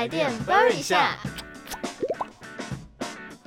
台电 burn 一下。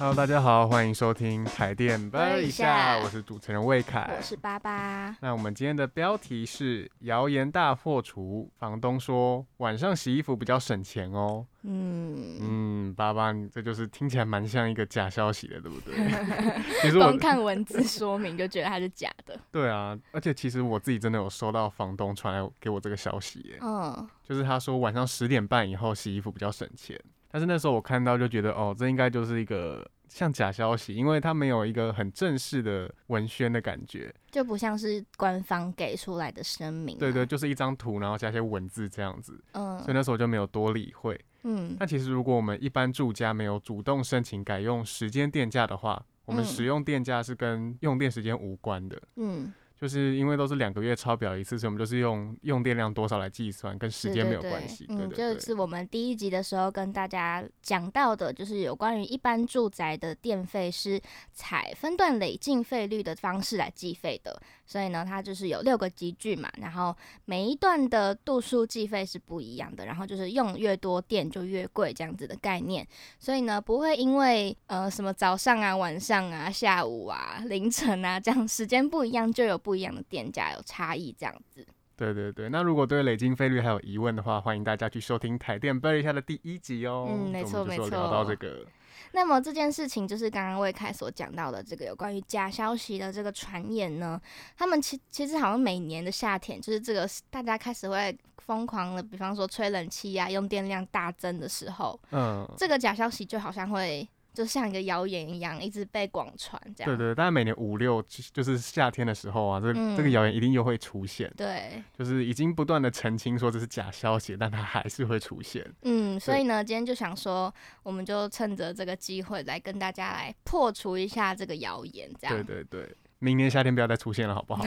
Hello，大家好，欢迎收听台电 burn 一一下下，我是主持人魏凯我。是八八，那我们今天的标题是谣言大破除，房东说晚上洗衣服比较省钱哦。嗯，嗯，爸爸，你这就是听起来蛮像一个假消息的，对不对？其实我光看文字说明就觉得它是假的。对啊，而且其实我自己真的有收到房东传来给我这个消息耶，嗯，就是他说晚上十点半以后洗衣服比较省钱，但是那时候我看到就觉得哦，这应该就是一个像假消息，因为它没有一个很正式的文宣的感觉，就不像是官方给出来的声明、对对，，就是一张图，然后加些文字这样子，嗯所以那时候我就没有多理会。嗯那其实如果我们一般住家没有主动申请改用时间电价的话，我们嗯使用电价是跟用电时间无关的。嗯，就是因为都是两个月抄表一次，所以我们就是用用电量多少来计算，跟时间没有关系。对嗯，就是我们第一集的时候跟大家讲到的，就是有关于一般住宅的电费是采分段累进费率的方式来计费的，所以呢，它就是有六个集聚嘛，然后每一段的度数计费是不一样的，然后就是用越多电就越贵这样子的概念，所以呢，不会因为呃什么早上啊、晚上啊、下午啊、凌晨啊这样时间不一样，就有不一样的电价有差异这样子。对对对。那如果对累进费率还有疑问的话，欢迎大家去收听台电背一下的第一集哦。嗯没错没错聊到这个，那么这件事情就是刚刚魏凯所讲到的这个有关于假消息的这个传言呢，他们其其实好像每年的夏天，就是这个大家开始会疯狂的，比方说吹冷气啊，用电量大增的时候，嗯，这个假消息就好像会就像一个谣言一样，一直被广传这样。对对，大概每年五六就就是夏天的时候啊，这、嗯这个谣言一定又会出现，对就是已经不断的澄清说这是假消息，但它还是会出现。嗯，所以呢，今天就想说，我们就趁着这个机会来跟大家来破除一下这个谣言，这样。对对对，明年夏天不要再出现了，好不好？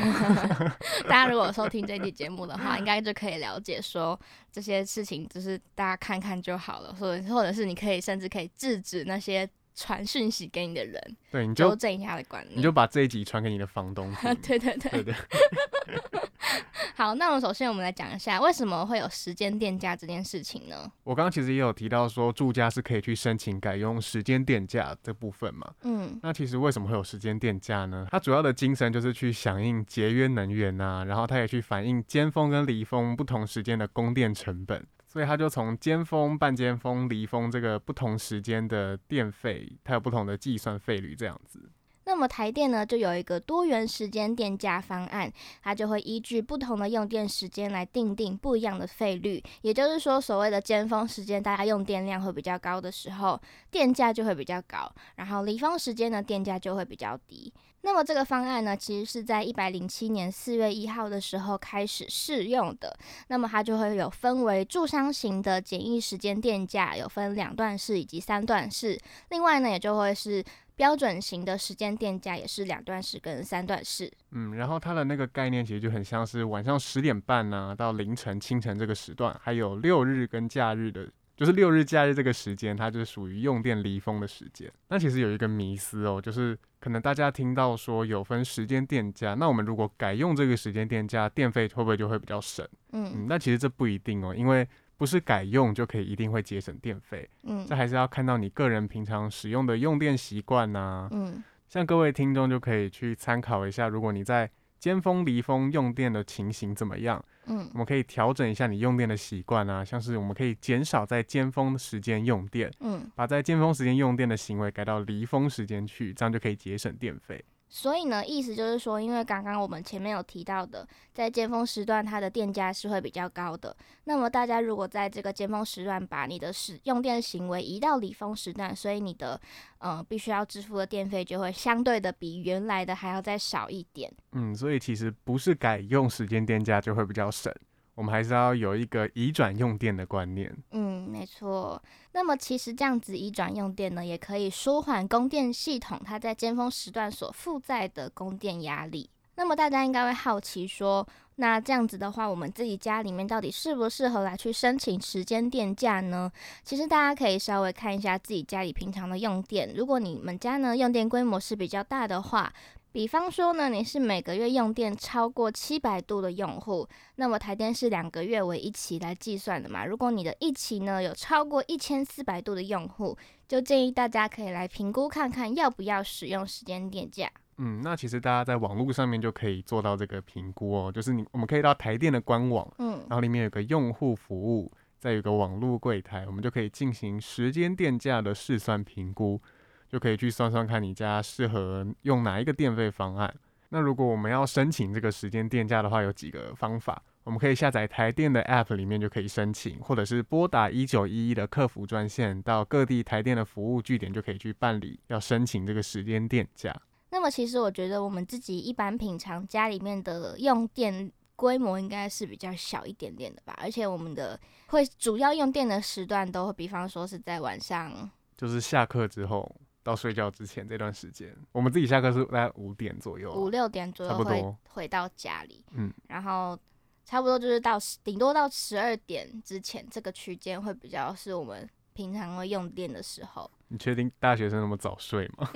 大家如果收听这期节目的话，应该就可以了解说这些事情，就是大家看看就好了，或者或者是你可以甚至可以制止那些传讯息给你的人，对，你就纠正一下的观念。你就把这一集传给你的房东。对对对，对对，好，那我们首先我们来讲一下为什么会有时间电价这件事情呢？我刚刚其实也有提到说，住家是可以去申请改用时间电价这部分嘛。嗯那其实为什么会有时间电价呢？它主要的精神就是去响应节约能源呐、然后它也去反映尖峰跟离峰不同时间的供电成本，所以它就从尖峰、半尖峰、离峰这个不同时间的电费，它有不同的计算费率这样子。那么台电呢，就有一个多元时间电价方案，它就会依据不同的用电时间来定定不一样的费率。也就是说，所谓的尖峰时间，大家用电量会比较高的时候，电价就会比较高；然后离峰时间呢，电价就会比较低。那么这个方案呢，其实是在一百零七年四月一号的时候开始试用的。那么它就会有分为住商型的简易时间电价，有分两段式以及三段式。另外呢，也就会是标准型的时间电价也是两段式跟三段式。嗯，然后它的那个概念其实就很像是晚上十点半呢、到凌晨、清晨这个时段，还有六日跟假日的，就是六日假日这个时间，它就是属于用电离峰的时间。那其实有一个迷思哦，就是可能大家听到说有分时间电价，那我们如果改用这个时间电价，电费会不会就会比较省？嗯嗯，那其实这不一定哦，因为不是改用就可以一定会节省电费，嗯这还是要看到你个人平常使用的用电习惯呐、嗯像各位听众就可以去参考一下，如果你在尖峰、离峰用电的情形怎么样，嗯我们可以调整一下你用电的习惯啊，像是我们可以减少在尖峰时间用电，嗯。把在尖峰时间用电的行为改到离峰时间去，这样就可以节省电费。所以呢，意思就是说，因为刚刚我们前面有提到的，在尖峰时段它的电价是会比较高的。那么大家如果在这个尖峰时段把你的使用电行为移到离峰时段，所以你的呃必须要支付的电费就会相对的比原来的还要再少一点。嗯，所以其实不是改用时间电价就会比较省，我们还是要有一个移转用电的观念。嗯，没错。那么其实这样子移转用电呢，也可以舒缓供电系统它在尖峰时段所负载的供电压力。那么大家应该会好奇说，那这样子的话，我们自己家里面到底适不适合来去申请时间电价呢？其实大家可以稍微看一下自己家里平常的用电，如果你们家呢用电规模是比较大的话。比方说呢，你是每个月用电超过七百度的用户，那么台电是两个月为一期来计算的嘛。如果你的一期呢有超过一千四百度的用户，就建议大家可以来评估看看要不要使用时间电价。嗯，那其实大家在网络上面就可以做到这个评估哦，就是你我们可以到台电的官网，嗯，然后里面有个用户服务，再有个网络柜台，我们就可以进行时间电价的试算评估。就可以去算算看你家适合用哪一个电费方案。那如果我们要申请这个时间电价的话，有几个方法。我们可以下载台电的 App 里面就可以申请，或者是拨打一九一一的客服专线，到各地台电的服务据点就可以去办理要申请这个时间电价。那么其实我觉得我们自己一般平常家里面的用电规模应该是比较小一点点的吧，而且我们的会主要用电的时段都会，比方说是在晚上，就是下课之后。到睡觉之前这段时间，我们自己下课是在五点左右，五六点左右会回到家里，嗯，然后差不多就是到顶多到十二点之前这个区间会比较是我们平常会用电的时候。你确定大学生那么早睡吗？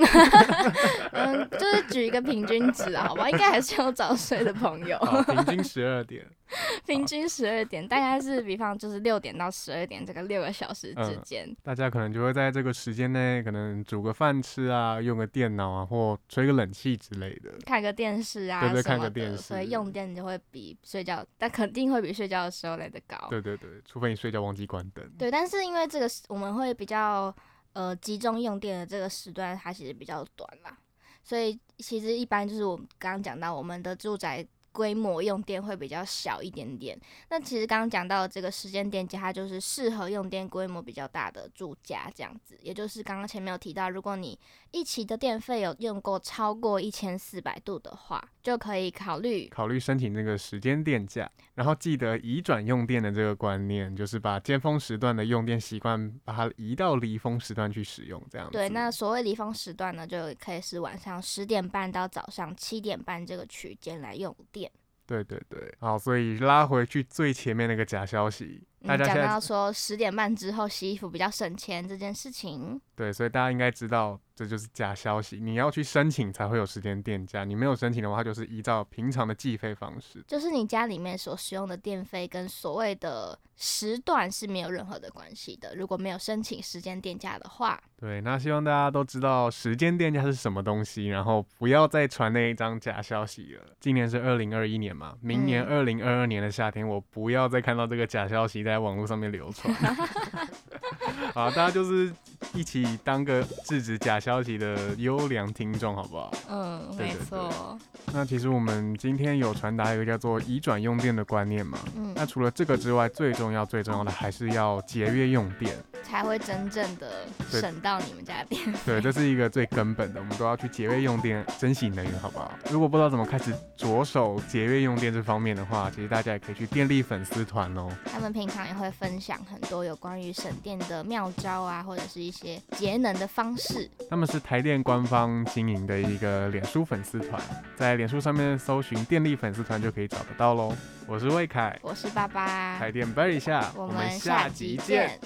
嗯，就是举一个平均值啊，好吧，应该还是有早睡的朋友。平均十二点，平均十二点，大概是比方就是六点到十二点这个六个小时之间。大家可能就会在这个时间内，可能煮个饭吃啊，用个电脑啊，或吹个冷气之类的，看个电视啊，对对，看个电视，所以用电就会比睡觉，但肯定会比睡觉的时候来的高。对对对，除非你睡觉忘记关灯。对，但是因为这个我们会比较。呃，集中用电的这个时段，它其实比较短啦，所以其实一般就是我刚刚讲到，我们的住宅规模用电会比较小一点点。那其实刚刚讲到这个时间电价，它就是适合用电规模比较大的住家这样子，也就是刚刚前面有提到，如果你一期的电费有用过超过一千四百度的话，就可以考虑考虑申请这个时间电价。然后记得移转用电的这个观念，就是把尖峰时段的用电习惯，把它移到离峰时段去使用，这样子。对，那所谓离峰时段呢，就可以是晚上十点半到早上七点半这个区间来用电。对对对，好，所以拉回去最前面那个假消息，大家讲到说十点半之后洗衣服比较省钱这件事情。对，所以大家应该知道。这就是假消息，你要去申请才会有时间电价，你没有申请的话，就是依照平常的计费方式。就是你家里面所使用的电费跟所谓的时段是没有任何的关系的。如果没有申请时间电价的话，对，那希望大家都知道时间电价是什么东西，然后不要再传那一张假消息了。今年是二零二一年嘛，明年二零二二年的夏天，我不要再看到这个假消息在网络上面流传。好，大家就是一起当个制止假消息的优良听众，好不好？嗯，没错。那其实我们今天有传达一个叫做移转用电的观念嘛。嗯。那除了这个之外，最重要、最重要的还是要节约用电，才会真正的省到你们家电。对，这是一个最根本的，我们都要去节约用电，珍惜能源，好不好？如果不知道怎么开始着手节约用电这方面的话，其实大家也可以去电力粉丝团哦。他们平常也会分享很多有关于省电的妙招啊，或者是一些节能的方式。他们是台电官方经营的一个脸书粉丝团，在脸书上面搜寻“电力粉丝团”就可以找得到喽。我是魏凯，我是爸爸，台电 b 一下，我们下集见。